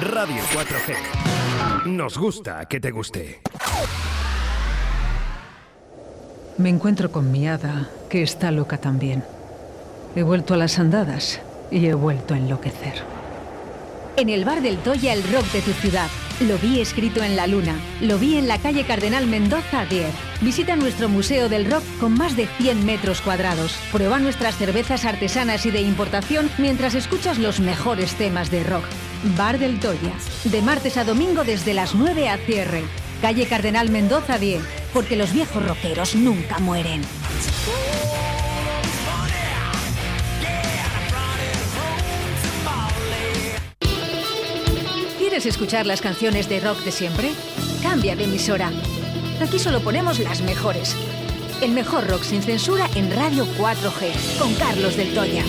Radio 4G. Nos gusta que te guste. Me encuentro con mi hada, que está loca también. He vuelto a las andadas y he vuelto a enloquecer. En el bar del Toya, el rock de tu ciudad. Lo vi escrito en la luna. Lo vi en la calle Cardenal Mendoza 10. Visita nuestro Museo del Rock con más de 100 metros cuadrados. Prueba nuestras cervezas artesanas y de importación mientras escuchas los mejores temas de rock. Bar del Toya. De martes a domingo desde las 9 a cierre. Calle Cardenal Mendoza 10. Porque los viejos rockeros nunca mueren. ¿Quieres escuchar las canciones de rock de siempre? Cambia de emisora. Aquí solo ponemos las mejores. El mejor rock sin censura en Radio 4G, con Carlos del Toya.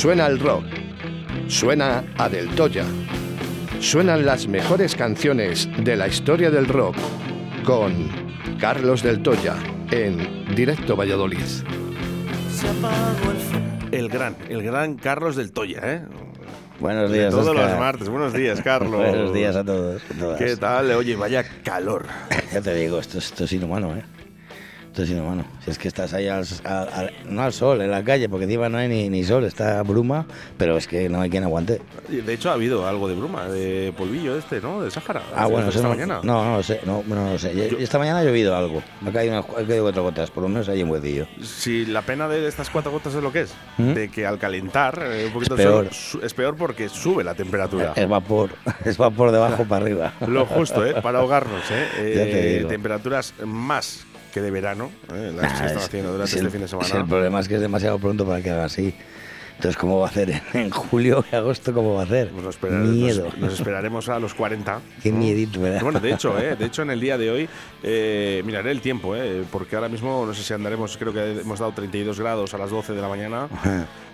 Suena el rock. Suena a Del Toya. Suenan las mejores canciones de la historia del rock con Carlos Del Toya en Directo Valladolid. El gran, el gran Carlos del Toya, ¿eh? Buenos días, Todos los martes. Buenos días, Carlos. Buenos días a todos. a todas. ¿Qué tal? Oye, vaya calor. Ya te digo, esto, es- esto es inhumano, ¿eh? Esto es inhumano. Si es que estás ahí, al, al- al- no al sol, en la calle, porque encima no hay ni, ni sol, está bruma, pero es que no hay quien aguante. De hecho, ha habido algo de bruma, de polvillo este, ¿no? De Sáhara. Ah, bueno, esta no, mañana. No, no lo sé, no, no lo sé. Yo- Esta mañana ha llovido algo. Ha caído, unas- ha caído cuatro gotas, por lo menos hay un huecillo. Si la pena de estas cuatro gotas es lo que es, ¿Mm? de que al calentar eh, un poquito Es el sol, peor. su- es peor porque sube la temperatura. Es vapor, es vapor de abajo para arriba. Lo justo, ¿eh? Para ahogarnos, ¿eh? Eh, temperaturas más que de verano, ¿eh? las que Nah, están es- haciendo durante es este el- fin de semana. el problema es que es demasiado pronto para que haga así. Entonces, ¿cómo va a hacer en, en julio y agosto? ¿Cómo va a hacer? Pues nos, Miedo. nos- nos esperaremos a los 40. Qué ¿no? miedito me da. Bueno, de hecho, ¿eh? de hecho en el día de hoy eh, miraré el tiempo, ¿eh? porque ahora mismo no sé si andaremos, creo que hemos dado 32 grados a las 12 de la mañana.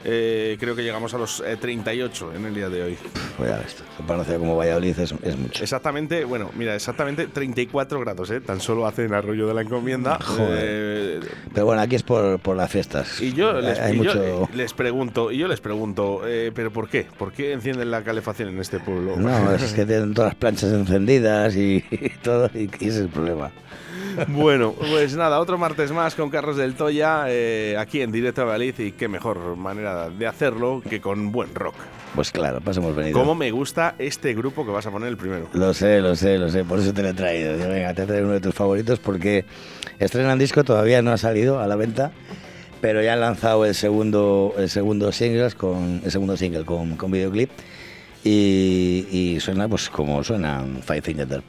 Eh, creo que llegamos a los eh, 38 en el día de hoy. Pues ya ves, para una ciudad como Valladolid es, es mucho. Exactamente, bueno, mira, exactamente 34 grados, ¿eh? tan solo hace en Arroyo de la Encomienda. Joder. Eh, Pero bueno, aquí es por, por las fiestas. y yo les, hay y yo les pregunto, y yo les pregunto, eh, ¿pero por qué? ¿Por qué encienden la calefacción en este pueblo? No, es que tienen todas las planchas encendidas y, y todo, y, y ese es el problema. Bueno, pues nada, otro martes más con Carlos del Toya, eh, aquí en directo a Valladolid y qué mejor manera de hacerlo que con buen rock. Pues claro, hemos venido. ¿Cómo me gusta este grupo que vas a poner el primero? Lo sé, lo sé, lo sé, por eso te lo he traído. Venga, te he traído uno de tus favoritos porque estrenan disco, todavía no ha salido a la venta, pero ya han lanzado el segundo, el segundo single con el segundo single con, con videoclip y, y suena pues como suenan Five Finger Dead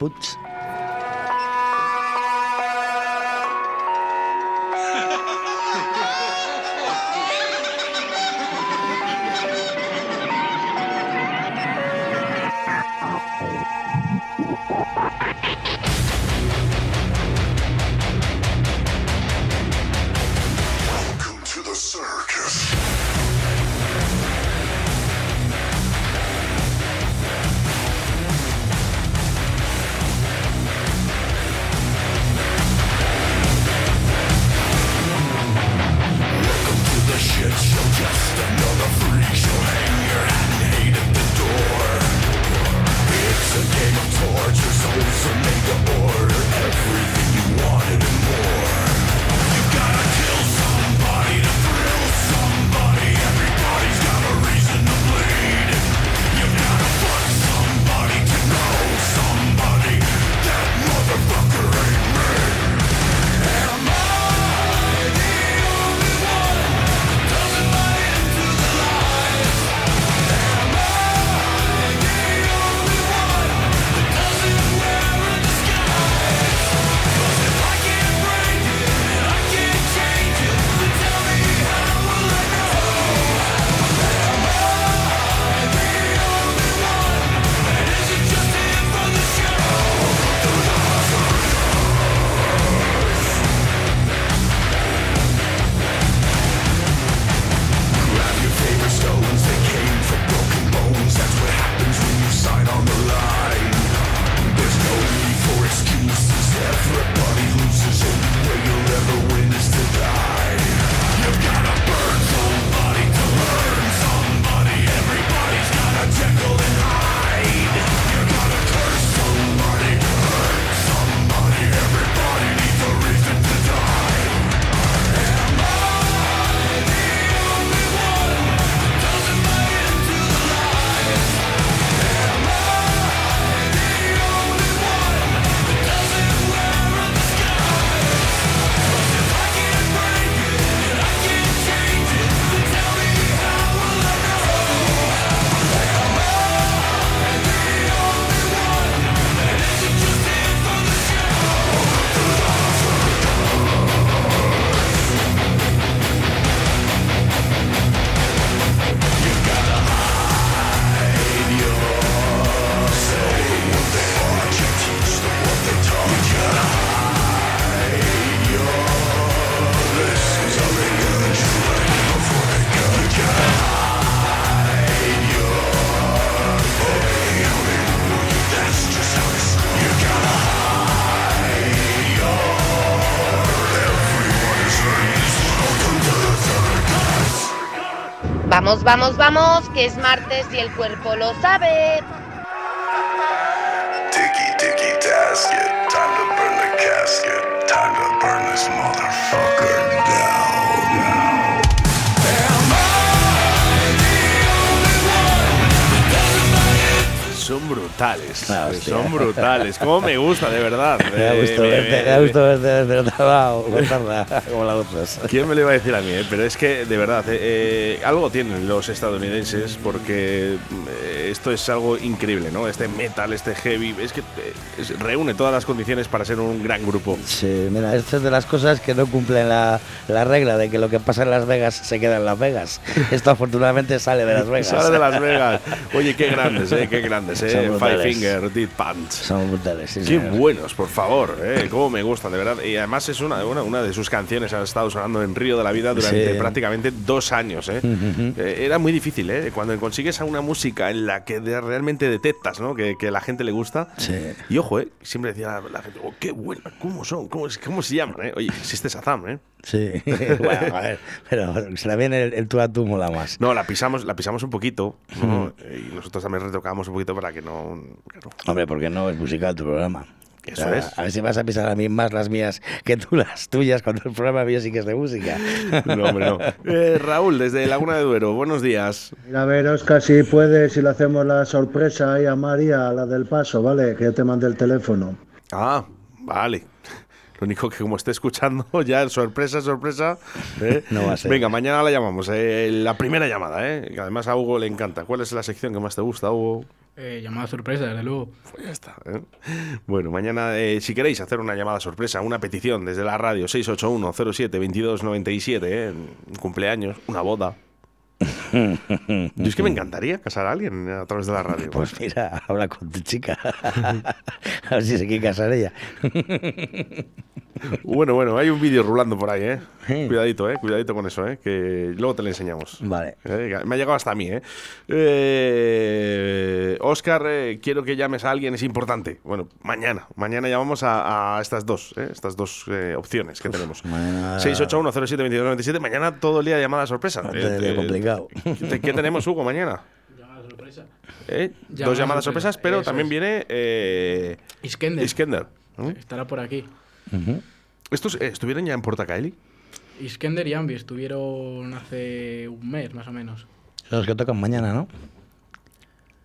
Vamos, vamos, vamos, que es martes y el cuerpo lo sabe. Ticky tasket, time to burn the casket, time to burn this motherfucker Son brutales. Ah, son brutales. Cómo me gusta, de verdad. Me ha Eh, gustado me- verte, me- ha gustado verte contarla como las otras. ¿Quién me lo iba a decir a mí? eh? Pero es que, de verdad, eh, eh, algo tienen los estadounidenses porque eh, esto es algo increíble, ¿no? Este metal, este heavy, es que eh, reúne todas las condiciones para ser un gran grupo. Sí, mira, esto es de las cosas que no cumplen la, la regla de que lo que pasa en Las Vegas se queda en Las Vegas. Esto afortunadamente sale de Las Vegas. Sale de Las Vegas. Oye, qué grandes, ¿eh? Qué grandes, Son ¿eh? Five. Finger, Dead Pants. Son brutales, sí, Qué señor. buenos, por favor, ¿eh? Cómo me gustan, de verdad. Y además es una, una, una de sus canciones ha estado sonando en Río de la Vida durante Sí. prácticamente dos años, ¿eh? Eh, Era muy difícil, ¿eh? Cuando consigues a una música en la que de- realmente detectas, ¿no? Que, que a la gente le gusta. Sí. Y ojo, ¿eh? Siempre decía la, la gente, oh, qué buena, ¿cómo son? ¿Cómo, es- cómo se llaman, eh? Oye, existe Sazam, ¿eh? Sí, bueno, a ver, pero se la viene el, el tú a tú mola más. No, la pisamos, la pisamos un poquito, ¿no? Y nosotros también retocábamos un poquito para que no... claro. Hombre, porque no es musical tu programa. Eso O sea, es. A ver si vas a pisar a mí más las mías que tú las tuyas cuando el programa mío sí que es de música. No, hombre, no. Eh, Raúl, desde Laguna de Duero, buenos días. Mira, a ver, Oscar, si puedes, si le hacemos la sorpresa ahí a María, la del paso, ¿vale? Que ya te mandé el teléfono. Ah, vale. Lo único que como esté escuchando, ya sorpresa, sorpresa. ¿eh? No va a ser. Venga, mañana la llamamos. eh, la primera llamada, ¿eh? Que además a Hugo le encanta. ¿Cuál es la sección que más te gusta, Hugo? Eh, llamada sorpresa, desde luego. Pues ya está. ¿eh? Bueno, mañana, eh, si queréis hacer una llamada sorpresa, una petición desde la radio 681-07-2297, ¿eh? un cumpleaños, una boda. Yo es que me encantaría casar a alguien a través de la radio. Pues mira, habla con tu chica. a ver si se quiere casar ella. Bueno, bueno, hay un vídeo rulando por ahí, ¿eh? Sí. Cuidadito, ¿eh? Cuidadito con eso, ¿eh? Que luego te lo enseñamos. Vale. Eh, Me ha llegado hasta a mí, ¿eh? eh Oscar, eh, quiero que llames a alguien, es importante. Bueno, mañana. Mañana llamamos a, a estas dos, ¿eh? Estas dos eh, opciones que tenemos. mañana- 681-07-2297. Mañana todo el día de llamada sorpresa. No te complicado. ¿qué, qué tenemos, Hugo, mañana? ¿Eh? Llamada Dos llamadas sorpresa, sorpresas, pero eso también es. viene eh, Iskender. Iskender. Estará por aquí. ¿Estos eh, estuvieron ya en Portacaeli? Iskender y Ambi estuvieron hace un mes, más o menos. Son los que tocan mañana, ¿no?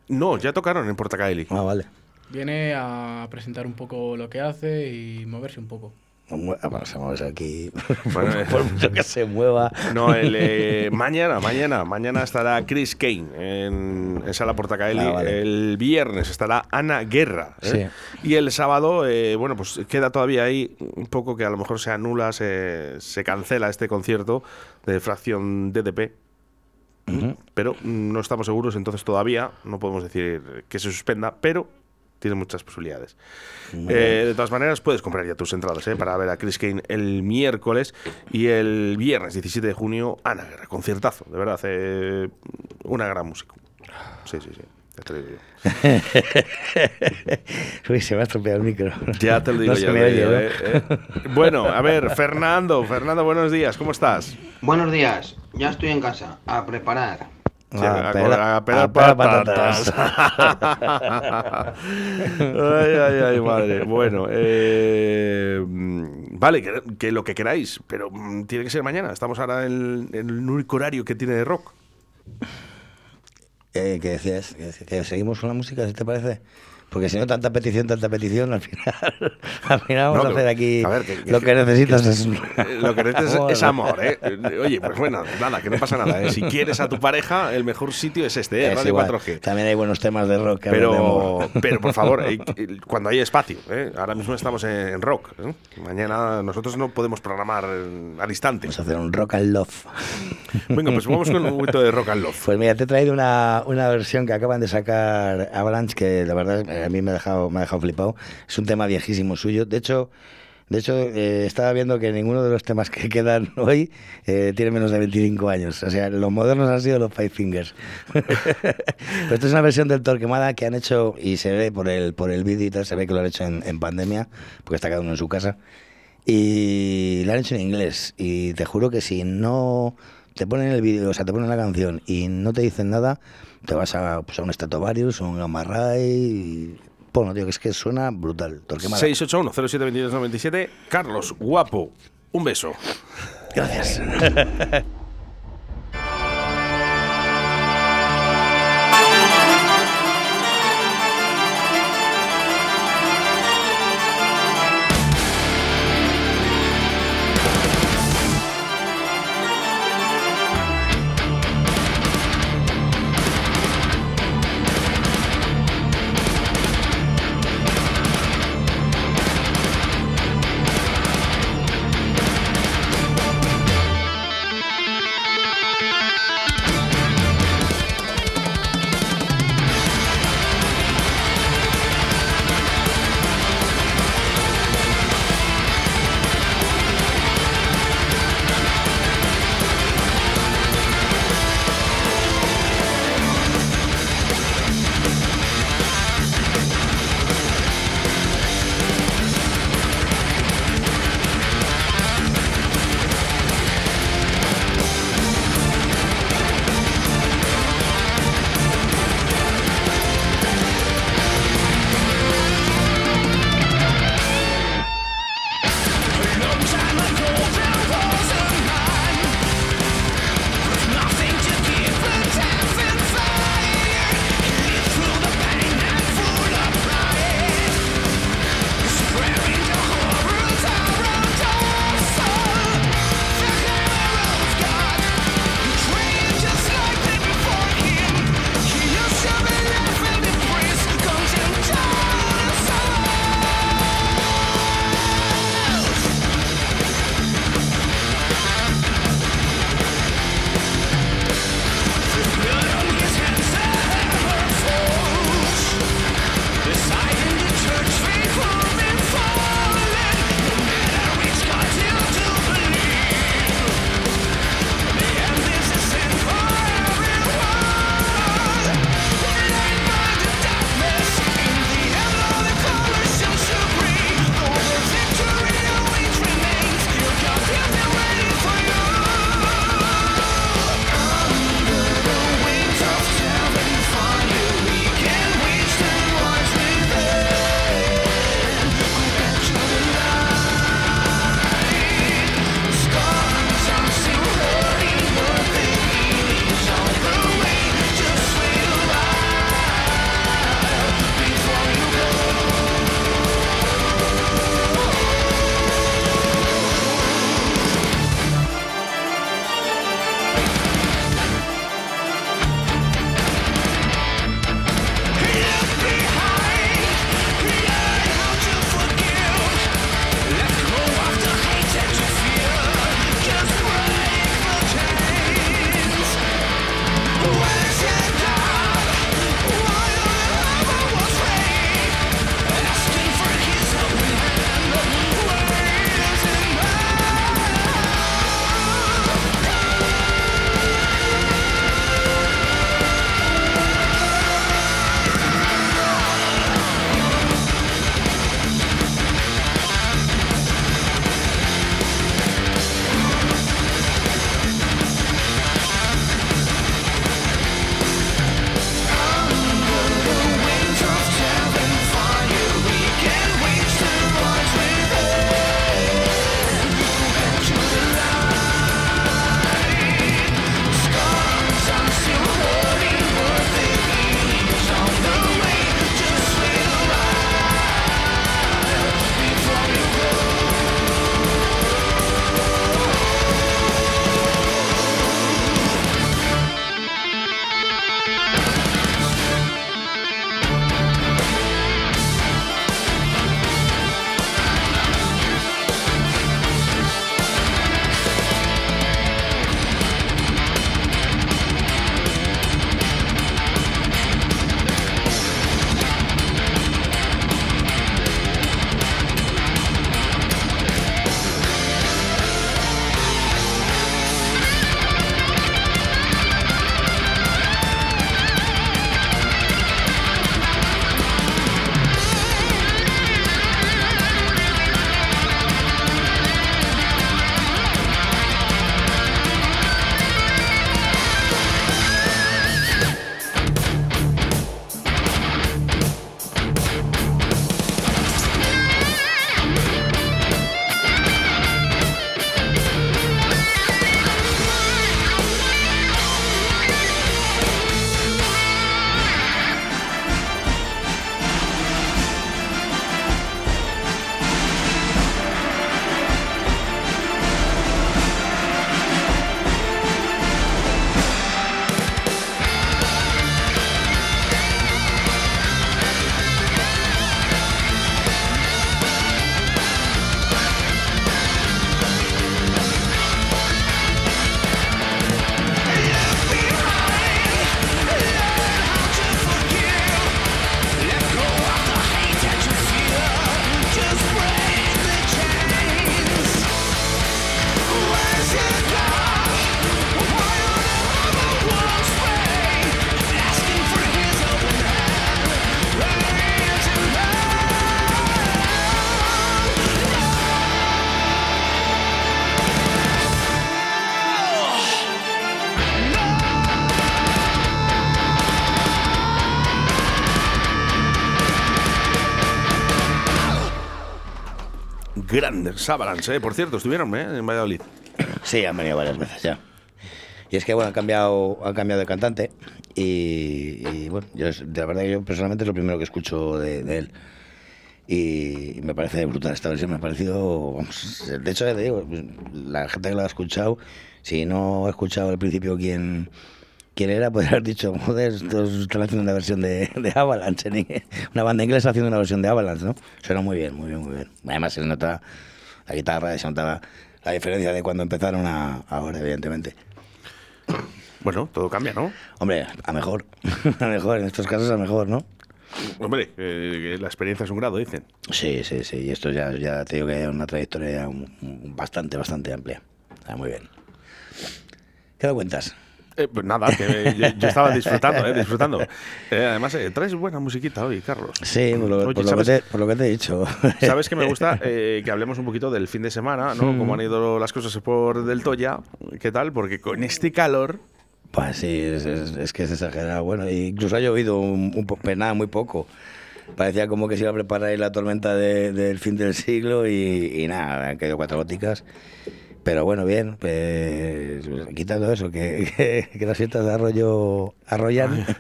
No, ya tocaron en Portacaeli. Ah, vale. Viene a presentar un poco lo que hace y moverse un poco. Mue- Vamos a moverse aquí. Bueno, eh. Por mucho que se mueva. No, el, eh, mañana, mañana, mañana estará Chris Kane en, en Sala Portacaeli. Ah, vale. El viernes estará Ana Guerra. ¿eh? Y el sábado, eh, bueno, pues queda todavía ahí un poco que a lo mejor se anula, se, se cancela este concierto de fracción DDP. Pero no estamos seguros, entonces todavía no podemos decir que se suspenda, pero tiene muchas posibilidades. Eh, de todas maneras, puedes comprar ya tus entradas eh, para ver a Chris Kane el miércoles y el viernes 17 de junio, Ana Guerra, conciertazo, de verdad, eh, una gran música. Sí, sí, sí. ya te lo digo yo. Uy, se me ha estropeado el micro. Ya te lo digo No ya, eh, eh. Bueno, a ver, Fernando, Fernando, buenos días, ¿cómo estás? Buenos días, ya estoy en casa, a preparar. Sí, Ah, a, pela- a pelar a pelar patatas. ay, ay, ay, madre. Bueno, eh, vale, que, que lo que queráis, pero mm, tiene que ser mañana. Estamos ahora en, en el único horario que tiene de rock. Eh, ¿Qué decías? ¿Que, decías? ¿Que seguimos con la música, si te parece? Porque si no, tanta petición, tanta petición, al final, al final vamos No, a hacer aquí a ver, que- que- lo que necesitas es... Lo que necesitas es, es amor, ¿eh? Oye, pues bueno, nada, que no pasa nada. ¿eh? Si quieres a tu pareja, el mejor sitio es este, ¿eh? Es Radio igual. 4G. También hay buenos temas de rock Pero, amor. pero por favor, eh, cuando hay espacio, ¿eh? ahora mismo estamos en, en rock. ¿eh? Mañana nosotros no podemos programar eh, al instante. Vamos a hacer un rock and love. Venga, pues vamos con un poquito de rock and love. Pues mira, te he traído una, una versión que acaban de sacar Avalanche que la verdad eh, a mí me ha dejado, me ha dejado flipado. Es un tema viejísimo suyo. De hecho, de hecho eh, estaba viendo que ninguno de los temas que quedan hoy eh, tiene menos de 25 años. O sea, los modernos han sido los Five Fingers. Pero esto es una versión del Torquemada que han hecho, y se ve por el, por el vídeo y tal, se ve que lo han hecho en, en pandemia, porque está cada uno en su casa. Y lo han hecho en inglés. Y te juro que si no te ponen el vídeo, o sea, te ponen la canción y no te dicen nada, te vas a, pues, a un Stratovarius un Gamma Ray y... Bueno, tío, que es que suena brutal. Torquemada. 681-072297. Carlos, guapo, un beso. Gracias. grandes Avalanche, ¿eh? Por cierto, estuvieron ¿eh? en Valladolid. Sí, han venido varias veces ya. Y es que, bueno, han cambiado, han cambiado de cantante y, bueno, yo verdad que yo personalmente es lo primero que escucho de, él. Y me parece brutal esta versión, me ha parecido, de hecho, te digo, la gente que lo ha escuchado, si no ha escuchado al principio quién, quién era, podría haber dicho, joder, estos están haciendo una versión de, de Avalanche, una banda inglesa haciendo una versión de Avalanche, ¿no? Suena muy bien, muy bien, muy bien. Además se nota la guitarra, se nota la diferencia de cuando empezaron a ahora, evidentemente. Bueno, todo cambia, ¿no? Hombre, a mejor, a mejor, en estos casos a mejor, ¿no? Hombre, eh, la experiencia es un grado, dicen. Sí, sí, sí, y esto ya, ya te digo que hay una trayectoria un- un- bastante, bastante amplia. Está muy bien. ¿Qué me cuentas? Eh, pues nada, que yo, yo estaba disfrutando, ¿eh? Disfrutando. Eh, además, eh, traes buena musiquita hoy, Carlos. Sí, por lo, Oye, por lo que, te, por lo que te he dicho. Sabes que me gusta eh, que hablemos un poquito del fin de semana, ¿no? Mm. Cómo han ido las cosas por Del Toya, ¿qué tal? Porque con este calor, Pues sí, es, es- es que es exagerado. Bueno, incluso ha llovido un, un po- pues nada, muy poco. Parecía como que se iba a preparar ahí la tormenta de- del fin del siglo y, y nada, han caído cuatro góticas. Pero bueno, bien, pues, quitando eso, que, que, que las fiestas de arroyo arrollan.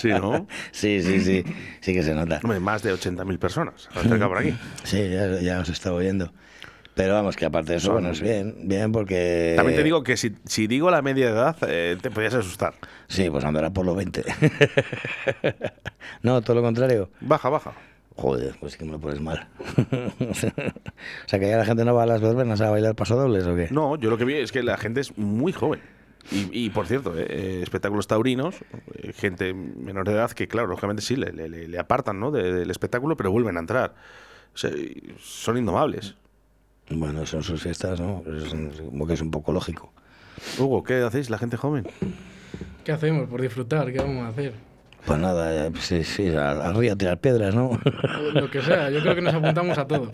Sí, ¿no? sí, sí, sí, sí que se nota. hombre, más de 80.000 personas por aquí. Sí, ya, ya os estaba oyendo. Pero vamos, que aparte de eso, bueno, es bien, bien porque... También te digo que si, si digo la media de edad, eh, te podías asustar. Sí, pues andará por los 20. no, todo lo contrario. Baja, baja. Joder, pues que me lo pones mal. o sea, que ya la gente no va a las verbenas a bailar pasodobles o qué. No, yo lo que vi es que la gente es muy joven. Y, y, por cierto, eh, eh, espectáculos taurinos, eh, gente menor de edad que, claro, lógicamente sí, le, le- le apartan ¿no? de- del espectáculo, pero vuelven a entrar. O sea, son indomables. Bueno, son sus fiestas, ¿no? Es como que es un poco lógico. Hugo, ¿qué hacéis la gente joven? ¿Qué hacemos por disfrutar? ¿Qué vamos a hacer? Pues nada, eh, sí, sí, al, al río a tirar piedras, ¿no? Lo que sea, yo creo que nos apuntamos a todo.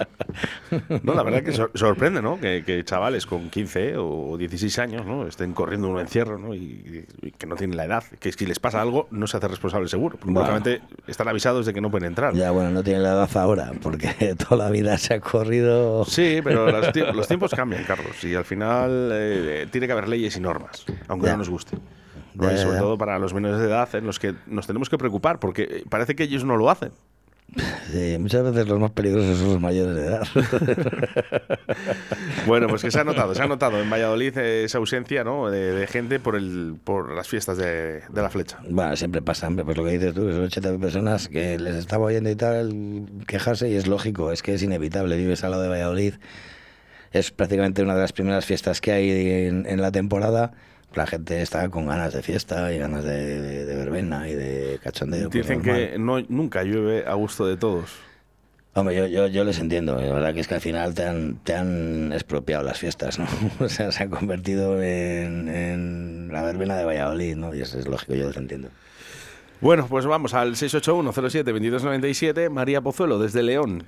No, la verdad que sor- sorprende, ¿no? Que, que chavales con 15 o 16 años, ¿no? Estén corriendo un encierro, ¿no? Y, y que no tienen la edad. Que si les pasa algo, no se hace responsable seguro. Porque Bueno. están avisados de que no pueden entrar. Ya, bueno, no tiene la edad ahora, porque toda la vida se ha corrido... Sí, pero los, tie- los tiempos cambian, Carlos. Y al final eh, tiene que haber leyes y normas, aunque Ya. no nos guste. Y sobre todo para los menores de edad en los que nos tenemos que preocupar, porque parece que ellos no lo hacen. Sí, muchas veces los más peligrosos son los mayores de edad. Bueno, pues que se ha notado, se ha notado en Valladolid eh, esa ausencia ¿no? de, de gente por el por las fiestas de, de la flecha. Bueno, siempre pasa, hombre, pues lo que dices tú, que son 80 personas que les estaba oyendo y tal quejarse y es lógico, es que es inevitable, vives al lado de Valladolid, es prácticamente una de las primeras fiestas que hay en, en la temporada, la gente está con ganas de fiesta y ganas de, de- de verbena y de cachondeo. pues Dicen que no, nunca llueve a gusto de todos. Hombre, yo, yo, yo les entiendo, la verdad que es que al final te han, te han expropiado las fiestas, ¿no? O sea, se han convertido en, en la verbena de Valladolid, ¿no? Y eso es lógico, yo les entiendo. Bueno, pues vamos al 681-07-2297, María Pozuelo, desde León.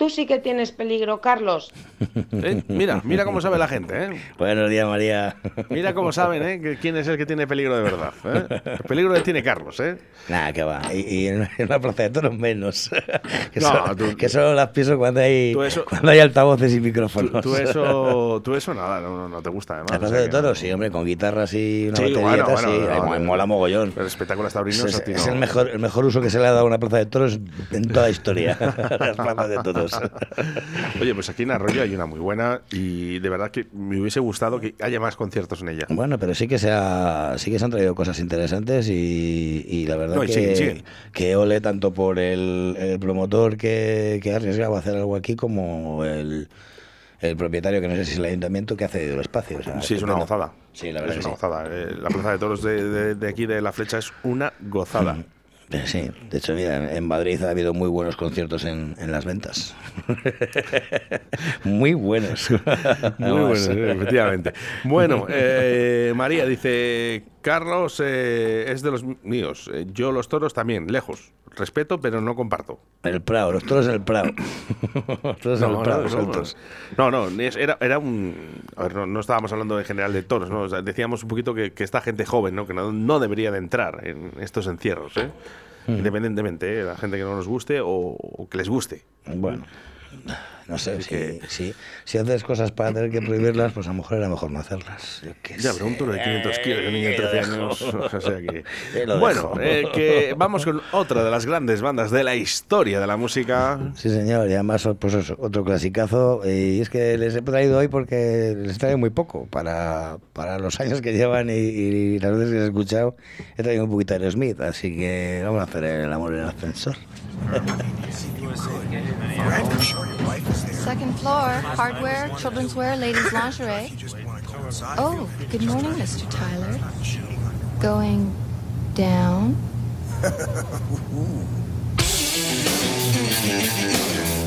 Tú sí que tienes peligro, Carlos. Eh, Mira, mira cómo sabe la gente, ¿eh? Buenos días, María. Mira cómo saben, ¿eh? quién es el que tiene peligro de verdad. ¿eh? El peligro que tiene Carlos, ¿eh? Nada, que va. Y, y en una plaza de toros menos. que, No, solo, tú- que solo las piso cuando hay, eso- cuando hay altavoces y micrófonos. tú eso, tú eso nada, no, no- no te gusta, además. La o plaza sea de toros, sí, hombre, con guitarras y una Sí, batería bueno, bueno, sí, no, mola mogollón. Pero espectáculos taurinos Es, a ti es no. el, mejor, el mejor uso que se le ha dado a una plaza de toros en toda la historia. las plazas de toros. Oye, pues aquí en Arroyo hay una muy buena y de verdad que me hubiese gustado que haya más conciertos en ella. Bueno, pero sí que se ha, sí que se han traído cosas interesantes y, y la verdad No, y que, siguen, siguen. que ole tanto por el, el promotor que, que ha arriesgado a hacer algo aquí como el, el propietario, que no sé si es el ayuntamiento, que ha cedido el espacio. o sea, Sí, es una gozada. Sí, la verdad es que una sí. gozada. Eh, La plaza de toros de, de- de aquí de La Flecha es una gozada. Sí, de hecho, mira, en Madrid ha habido muy buenos conciertos en, en las ventas. muy buenos. Muy bueno, sí, efectivamente. Bueno, eh, María dice, Carlos eh, es de los míos. Eh, Yo los toros también, lejos. Respeto, pero no comparto. El Prado, los toros del Prado. los toros del Prado, no, no, es- era, era un... A ver, no, no estábamos hablando en general de toros, ¿no? O sea, decíamos un poquito que, que esta gente joven, ¿no? Que no, no debería de entrar en estos encierros, ¿eh? Hmm. Independientemente, ¿eh? la gente que no nos guste o, o que les guste. Bueno, No sé, si, si, si haces cosas para tener que prohibirlas, pues a lo mejor era mejor no hacerlas. Yo qué Ya, sé. pero un toro de 500 kilos un niño de Eh, 13 lo años. o sea que- Bueno, eh, que vamos con otra de las grandes bandas de la historia de la música. Sí, señor, y además, pues eso, otro clasicazo. Y es que les he traído hoy porque les trae muy poco para, para los años que llevan y, y las veces que les he escuchado. He traído un poquito de Smith, así que vamos a hacer el amor en el ascensor. Second floor, hardware, children's wear, ladies' lingerie. Oh, good morning, Mr. Tyler. Going down?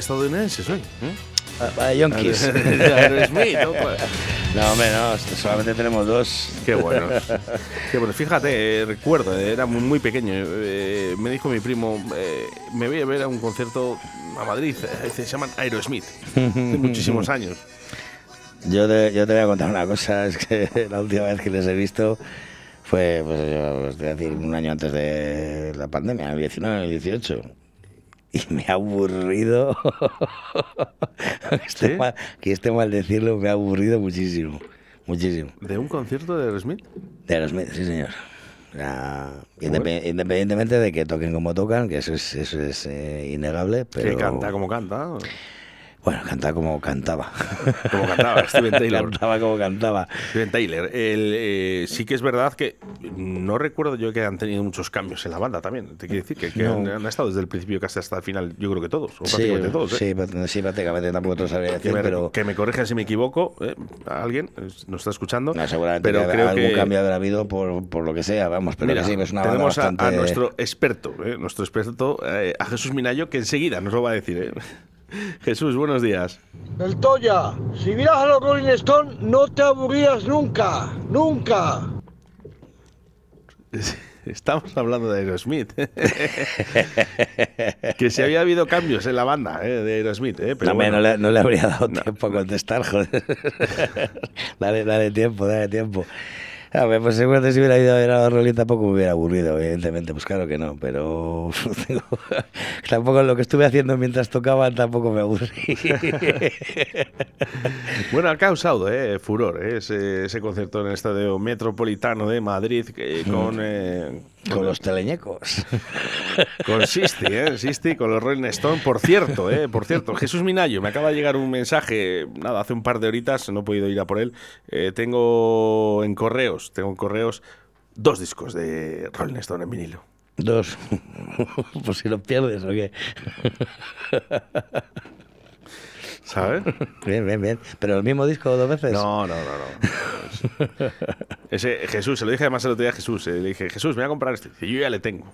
Estadounidenses hoy. ¿eh? De yonkis. Aerosmith, ¿no? No, hombre, no, solamente tenemos dos. Qué bueno. Qué bueno. Fíjate, eh, recuerdo, eh, era muy, muy pequeño. eh, me dijo mi primo, eh, me voy a ver a un concierto a Madrid. eh, se llaman Aerosmith. Hace muchísimos años. Yo te, yo te voy a contar una cosa, es que la última vez que les he visto fue, pues, yo, os voy a decir, un año antes de la pandemia, el 19, el 18. Y me ha aburrido, que, esté ¿Sí? mal, que esté mal decirlo, me ha aburrido muchísimo, muchísimo. ¿De un concierto de Aerosmith? De Aerosmith, sí señor. Ya, indepe- independientemente de que toquen como tocan, que eso es, eso es eh, innegable, pero... Que canta como canta. Bueno, canta como cantaba. Como cantaba Steven Taylor. cantaba como cantaba. Steven Taylor. El, eh, sí que es verdad que no recuerdo yo que han tenido muchos cambios en la banda también. Te quiero decir que, que No. han, han estado desde el principio casi hasta el final, yo creo que todos, o Sí, prácticamente todos. ¿eh? sí, sí, prácticamente tampoco te lo sabría Que decir, me, pero que me corrijan si me equivoco, ¿eh? alguien eh, nos está escuchando. no, seguramente pero que creo algún que cambio habrá habido por, por lo que sea, vamos, pero Mira, que sí, es una banda tenemos a- bastante... a, nuestro experto, ¿eh? nuestro experto, eh, a Jesús Minayo, que enseguida nos lo va a decir. ¿Eh? Jesús, buenos días. Del Toya, si vieras a los Rolling Stones no te aburrías nunca, nunca. Estamos hablando de Aerosmith. que si había habido cambios en la banda ¿eh? de Aerosmith. ¿eh? Pero No, hombre, bueno. no, le, no le habría dado tiempo a contestar, joder. dale, dale tiempo, dale tiempo. A ver, pues seguramente si hubiera ido a ver a Rolling tampoco me hubiera aburrido, evidentemente, pues claro que no, pero tengo- tampoco lo que estuve haciendo mientras tocaban tampoco me aburrí. Bueno, ha causado eh, furor eh, ese, ese concierto en el Estadio Metropolitano de Madrid que- con, eh, Con los teleñecos. con Sisti, eh, Sisti, con los Rolling Stone. Por cierto, eh, por cierto, Jesús Minayo, me acaba de llegar un mensaje, nada, hace un par de horitas, no he podido ir a por él. Eh, tengo en correos, tengo en correos dos discos de Rolling Stone en vinilo. Dos. Por si los pierdes o qué. ¿Sabes? Bien, bien, bien. ¿Pero el mismo disco dos veces? No, no, no, no. Ese Jesús, se lo dije además el otro día a Jesús. eh, le dije, Jesús, me voy a comprar este. Dice, yo ya le tengo.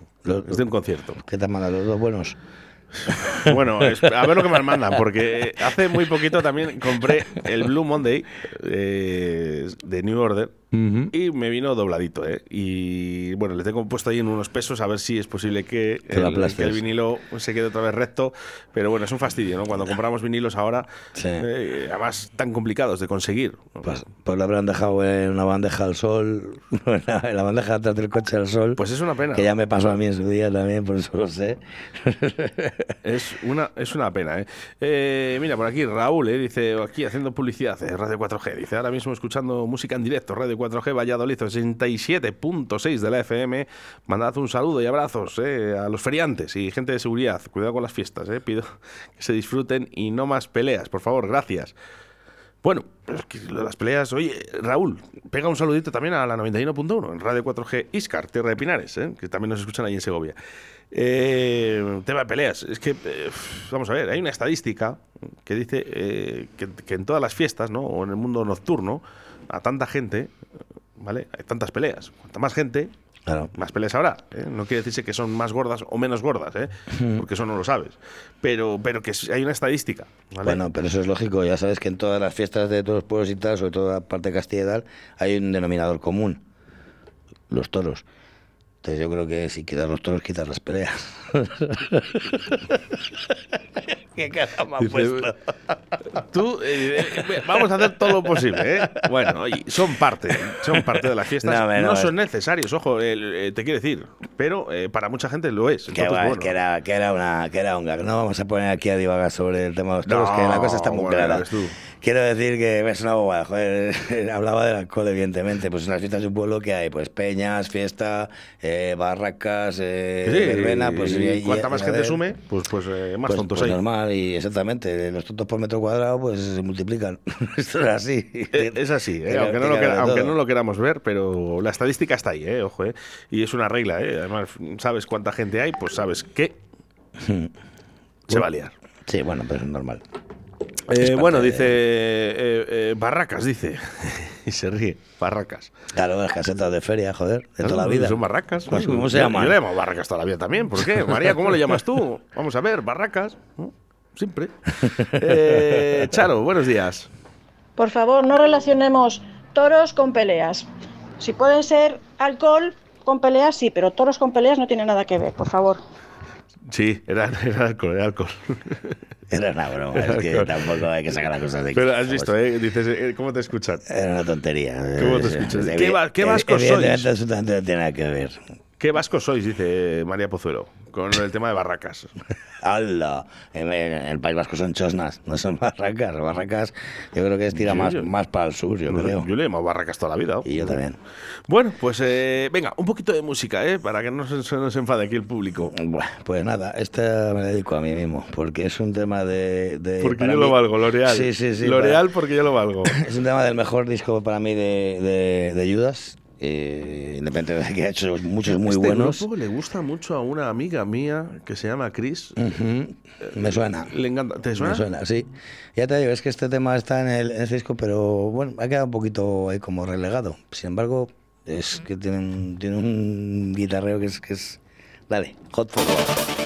es de un concierto. ¿Qué te mandan los dos buenos? Bueno, a ver lo que me mandan, porque hace muy poquito también compré el Blue Monday eh, de New Order y me vino dobladito, ¿eh? Y bueno, le tengo puesto ahí en unos pesos a ver si es posible que, el, que el vinilo se quede otra vez recto, pero bueno, es un fastidio, ¿no? Cuando compramos vinilos ahora, eh, además tan complicados de conseguir. Pues, pues lo habrán dejado en una bandeja al sol, en la bandeja atrás del coche al sol. Pues es una pena. Que ya me pasó a mí en su día también, por eso lo sé. Es una, es una pena, ¿eh? Eh, Mira, por aquí Raúl, ¿eh? dice, aquí haciendo publicidad de Radio 4G, dice, ahora mismo escuchando música en directo, Radio 4G Valladolid 67.6 de la FM, mandad un saludo y abrazos ¿eh? a los feriantes y gente de seguridad, cuidado con las fiestas, ¿eh? pido que se disfruten y no más peleas, por favor, gracias. Bueno, las peleas, oye, Raúl, pega un saludito también a la 91.1 en Radio 4G Iscar, Tierra de Pinares, ¿eh? que también nos escuchan ahí en Segovia. Eh, tema de peleas, es que, vamos a ver, hay una estadística que dice que, que en todas las fiestas, ¿no? o en el mundo nocturno, a tanta gente, ¿vale? Hay tantas peleas. Cuanta más gente, más peleas habrá. ¿eh? No quiere decirse que son más gordas o menos gordas, ¿eh? Porque eso no lo sabes. Pero, pero que hay una estadística. ¿vale? Bueno, pero eso es lógico. Ya sabes que en todas las fiestas de todos los pueblos y tal, sobre todo la parte de Castilla y tal, hay un denominador común. Los toros. Entonces yo creo que si quitas los toros, quitas las peleas. ¿Qué cara me ha Dice, puesto? Tú, eh, eh, vamos a hacer todo lo posible, ¿eh? Bueno, oye, son parte, son parte de las fiestas. No, No, hombre, no, son necesarios, ojo, eh, te quiero decir, pero eh, para mucha gente lo es. Que, Entonces, va, bueno. que, era, que, era una, que era un gag. No vamos a poner aquí a divagar sobre el tema de los toros, No, que la cosa está muy bueno, clara. Quiero decir que es una bobada, joder. Hablaba del alcohol, evidentemente. Pues en las fiestas de un pueblo que hay, pues peñas, fiesta, eh, barracas, eh, Sí, verbena, pues y y- y- cuanta más gente sume, pues, pues eh, más pues, tontos pues hay. normal, y exactamente. Los tontos por metro cuadrado, pues se multiplican. Esto es así. Es así, ¿eh? Aunque, no lo, aunque no queramos ver, pero la estadística está ahí, ¿eh? ojo, ¿eh? y es una regla. ¿eh? Además, sabes cuánta gente hay, pues sabes que se va a liar. Sí, bueno, pero es normal. Eh, bueno, dice eh, eh, Barracas, dice. y se ríe, Barracas. Claro, las casetas de feria, joder, de Claro, toda la vida. Son Barracas. Pues, ¿Cómo se llaman? Yo le llamo Barracas toda la vida también. ¿Por qué? María, ¿cómo le llamas tú? Vamos a ver, Barracas. ¿no? siempre. Eh, Charo, buenos días. Por favor, no relacionemos toros con peleas. Si pueden ser alcohol con peleas, sí, pero toros con peleas no tiene nada que ver, por favor. Sí, era, era alcohol, era alcohol. Era una broma, es que tampoco hay que sacar las cosas de Pero quicio, has visto, ¿eh? Dices, eh, ¿cómo te escuchan? Era una tontería. ¿Cómo te escuchas? ¿Qué, va- qué evidentemente, sois? absolutamente no tiene nada que ver. ¿Qué vascos sois? Dice María Pozuelo, con el tema de barracas. ¡Hala! En el País Vasco son chosnas, no son barracas. Barracas yo creo que es tira Sí, más, yo- más para el sur, yo No creo. Yo le he llamado barracas toda la vida. Y yo también. Bueno, pues eh, venga, un poquito de música, ¿eh? Para que no se, se nos enfade aquí el público. Pues nada, esta me la dedico a mí mismo, porque es un tema de... de- Porque yo mí- lo valgo, L'Oreal. Sí, sí, sí. L'Oreal para- porque yo lo valgo. Es un tema del mejor disco para mí de, de, de Judas, eh, independientemente de que ha hecho muchos muy este buenos. grupo le gusta mucho a una amiga mía que se llama Chris. Ujú, Me suena. Le encanta. ¿Te suena? Me suena, sí. Ya te digo, es que este tema está en el, en ese disco, pero bueno, ha quedado un poquito ahí como relegado. Sin embargo, es que tiene un, tiene un guitarreo que es, que es... Dale, Hot for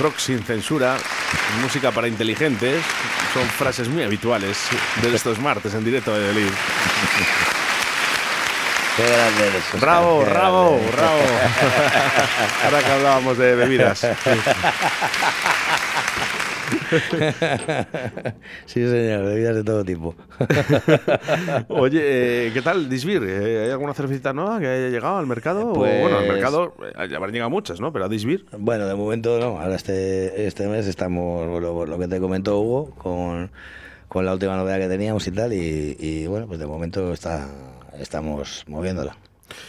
Rock sin censura, música para inteligentes, son frases muy habituales de estos martes en directo de Valladolid. Qué grande eres. Bravo, qué bravo, grande. bravo. Ahora que hablábamos de bebidas. Sí, señor, bebidas de todo tipo. Oye, eh, ¿qué tal, Disbir? Eh, ¿Hay alguna cervecita nueva que haya llegado al mercado? O, Pues- bueno, al mercado eh, ya habrán llegado muchas, ¿no? Pero a Disbir. Bueno, de momento no. Ahora este, este mes estamos, lo, lo que te comentó Hugo, con, con la última novedad que teníamos y tal. Y, y, bueno, pues de momento está, estamos moviéndola.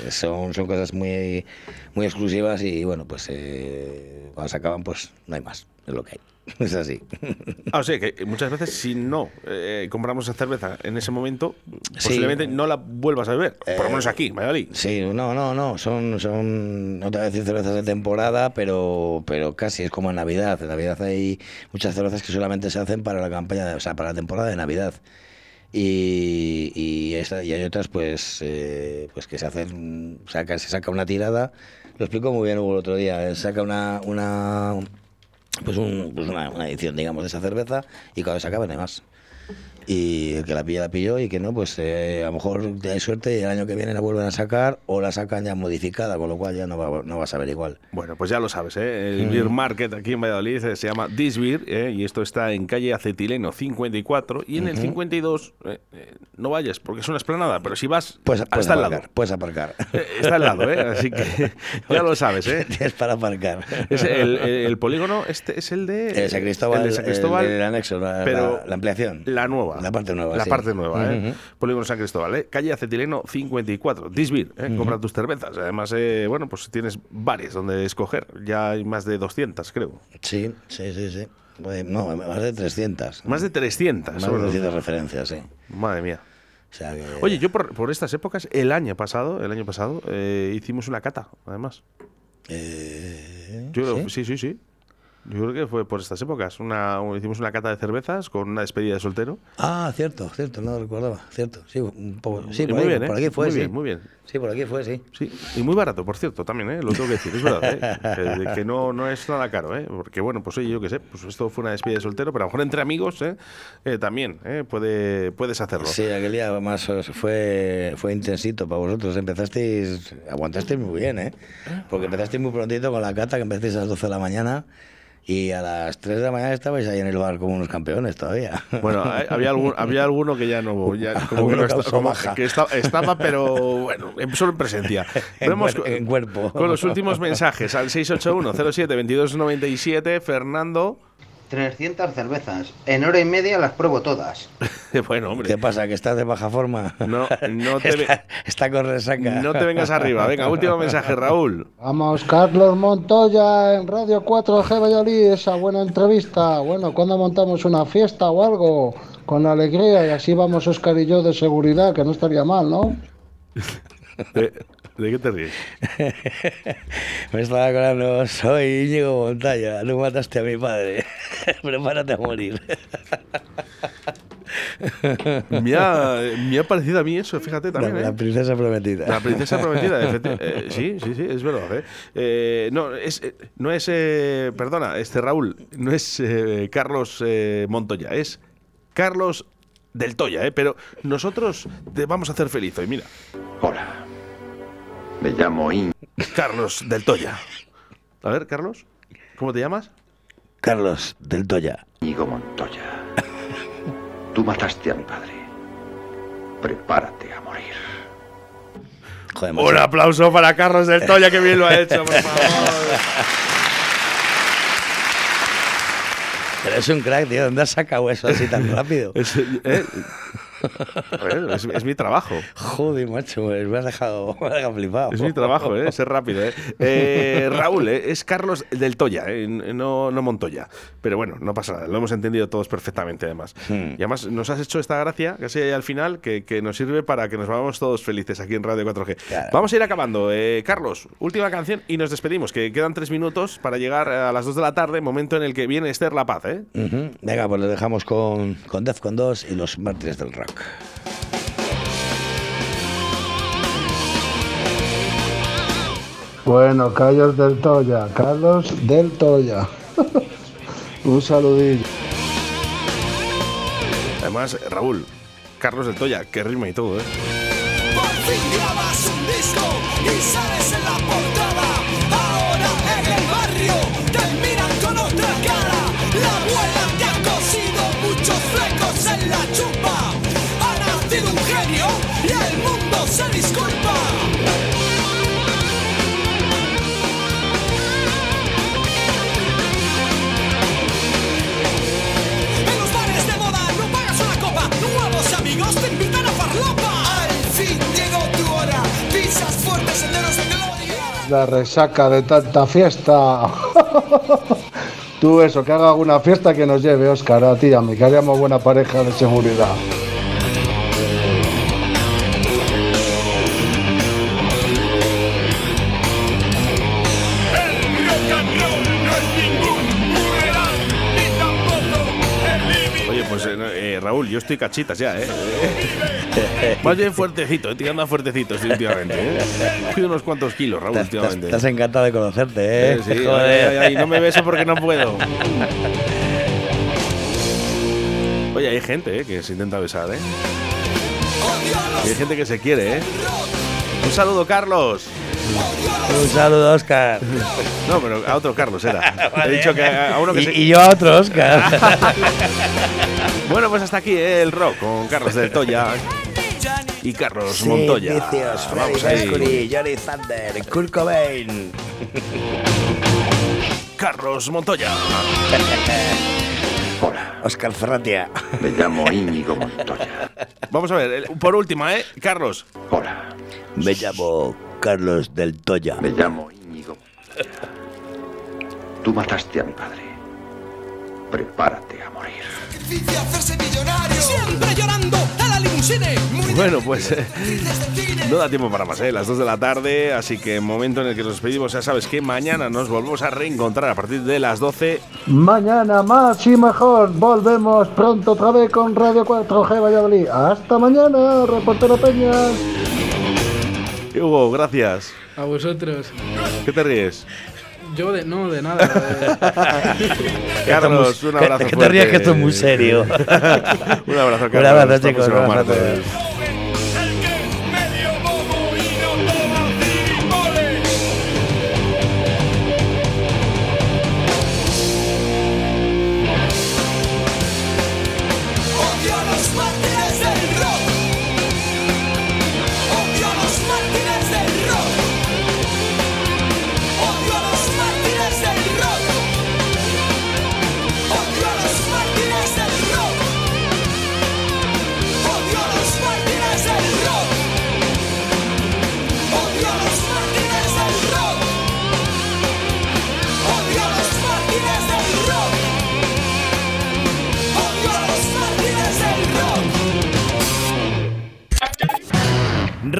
Son, son cosas muy, muy exclusivas y bueno, pues eh, cuando se acaban, pues no hay más. Es lo que hay. Es así. Ah, o sea, que muchas veces si no eh, compramos esa cerveza en ese momento, Sí. posiblemente no la vuelvas a beber. Por lo menos aquí, Valladolid. Sí, no, no, no, son, son, no te voy a decir cervezas de temporada, pero, pero casi es como en Navidad. En Navidad hay muchas cervezas que solamente se hacen para la campaña, o sea, para la temporada de Navidad. Y, y, esta- y hay otras, pues, eh, pues que se hacen, saca, se saca una tirada. Lo explico muy bien Hugo el otro día. eh, Saca una, una, pues, un, pues una, edición, digamos, de esa cerveza y cuando se acaba no hay más. Y el que la pilla la pilló y que no, pues eh, a lo mejor hay suerte y el año que viene la vuelven a sacar o la sacan ya modificada, con lo cual ya no, va, no vas a ver igual. Bueno, pues ya lo sabes, ¿eh? el Mm. Beer Market aquí en Valladolid eh, se llama This Beer ¿eh? y esto está en calle Acetileno 54 y en el Ujú. 52 eh, eh, no vayas porque es una esplanada, pero si vas, Pues está al lado. puedes aparcar. Está al lado, ¿eh? así que ya lo sabes. ¿eh? Es para aparcar. Es el, el- el polígono este es el de, El San Cristóbal, el de San Cristóbal, el, el anexo, la, pero la- la ampliación. la nueva. La parte nueva, La sí. parte nueva, ¿eh? Polígono San Cristóbal, ¿eh? Calle Acetileno 54. Disbir, ¿eh? Ujú. Compra tus cervezas. Además, eh, bueno, pues tienes varias donde escoger. Ya hay más de 200, creo. Sí, sí, sí, sí. No, más de 300. Más de 300. Más de bueno. 300 referencias, sí. Madre mía. O sea que- Oye, yo por, por estas épocas, el año pasado, el año pasado, eh, hicimos una cata, además. Eh, Yo creo- ¿sí? sí, sí, sí. Yo creo que fue por estas épocas. Una, hicimos una cata de cervezas con una despedida de soltero. Ah, cierto, cierto, no lo recordaba. Cierto, sí, un poco. Sí, por, muy ahí, bien, ¿eh? por aquí fue, Muy sí. bien, muy bien. Sí, por aquí fue, sí. Sí, y muy barato, por cierto, también, ¿eh? lo tengo que decir, es verdad, ¿eh? que, que no, no es nada caro, ¿eh? porque bueno, pues oye, yo qué sé, pues esto fue una despedida de soltero, pero a lo mejor entre amigos ¿eh? Eh, también ¿eh? Puede, puedes hacerlo. Sí, aquel día más os- fue, fue intensito para vosotros. Empezasteis, aguantasteis muy bien, ¿eh? Porque empezasteis muy prontito con la cata, que empezasteis a las 12 de la mañana. Y a las 3 de la mañana estabais ahí en el bar como unos campeones todavía. Bueno, había, algún, había alguno que ya no, ya como que, no como que estaba, pero bueno, en- solo en presencia. En cuer- en cuerpo. Con los últimos mensajes al 681-07-2297, Fernando. 300 cervezas. En hora y media las pruebo todas. bueno, hombre. ¿Qué pasa? ¿Que estás de baja forma? No, no te, está, está con resaca. no te vengas arriba. Venga, último mensaje, Raúl. Vamos, Carlos Montoya en Radio 4G Valladolid, esa buena entrevista. Bueno, ¿cuándo montamos una fiesta o algo? Con alegría y así vamos Oscar y yo de seguridad, que no estaría mal, ¿no? ¿De, qué te ríes? Me estaba acordando, soy Íñigo Montaña, tú mataste a mi padre. Prepárate a morir. Me ha, me ha parecido a mí eso, fíjate también. la, ¿eh? la princesa prometida. La princesa prometida, efecti- eh, sí, sí, sí, es verdad. ¿eh? Eh, no, es, eh, no es, eh, perdona, este Raúl, no es eh, Carlos eh, Montoya, es Carlos del Toya, ¿eh? pero nosotros te vamos a hacer feliz hoy, mira. Hola. Me llamo In. Carlos del Toya. A ver, Carlos, ¿cómo te llamas? Carlos del Toya. Íñigo Montoya. Tú mataste a mi padre. Prepárate a morir. Joder, Un macho. aplauso para Carlos del Toya, que bien lo ha hecho, por favor. Pero es un crack, tío. ¿Dónde has sacado eso así tan rápido? Es, eh, es- es mi trabajo. Joder, macho, me has dejado, me has dejado flipado. Es mi trabajo, ¿eh? ser rápido. ¿eh? Eh, Raúl, ¿eh? es Carlos del Toya, ¿eh? no, no Montoya. Pero bueno, no pasa nada, lo hemos entendido todos perfectamente además. Hmm. Y además nos has hecho esta gracia, casi ahí al final, que, que nos sirve para que nos vayamos todos felices aquí en Radio 4G. Vamos a ir acabando. Carlos, última canción y nos despedimos, que quedan tres minutos para llegar a las 2 de la tarde, momento en el que viene Esther La Paz. ¿eh? Ujú. Venga, pues lo dejamos con, con Defcon 2 y los mártires del rock. Bueno, Carlos del Toya, Carlos del Toya. Un saludillo. Además, Raúl, Carlos del Toya, que rima y todo. ¿eh? Por fin grabas un disco y sales La resaca de tanta fiesta. Tú eso, que haga una fiesta que nos lleve, Óscar, a ti a que haríamos buena pareja de seguridad. Yo estoy cachitas ya, ¿eh? Más bien fuertecito, eh, tirando a fuertecito estoy últimamente, ¿eh? Unos cuantos kilos, Raúl, últimamente. estás encantado de conocerte, ¿eh? Eh, sí, Joder. ay, ay, ay, no me beso porque no puedo. Oye, hay gente eh, que se intenta besar, ¿eh? Y hay gente que se quiere, ¿eh? Un saludo, Carlos. Un saludo, Oscar. No, pero a otro Carlos era. He dicho que a uno que y, se... y yo a otro, Oscar. Bueno, pues hasta aquí eh, el rock con Carlos del Toya y Carlos Sí, Montoya. vicios, Freddie Vamos. Mercury, Johnny Thunder, Kurt Cobain. Carlos Montoya. Oscar Ferratia. Me llamo Íñigo Montoya. Vamos a ver, por última, ¿eh? Carlos. Hola. Me llamo Carlos del Toya. Me llamo Íñigo. Tú mataste a mi padre. Prepárate a morir. Difícil hacerse millonario. Siempre llorando a la limusine. Bueno, pues eh, no da tiempo para más, ¿eh? Las 2 de la tarde, así que momento en el que nos despedimos. Ya sabes que mañana nos volvemos a reencontrar a partir de las 12. Mañana más y mejor. Volvemos pronto otra vez con Radio 4G Valladolid. Hasta mañana, reportero Peñas. Hugo, gracias. A vosotros. ¿Qué te ríes? Yo de, no, de nada. de- Carlos, un abrazo. Que te rías que esto es muy serio. un abrazo, Carlos. Un abrazo, chicos.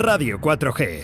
Radio 4G.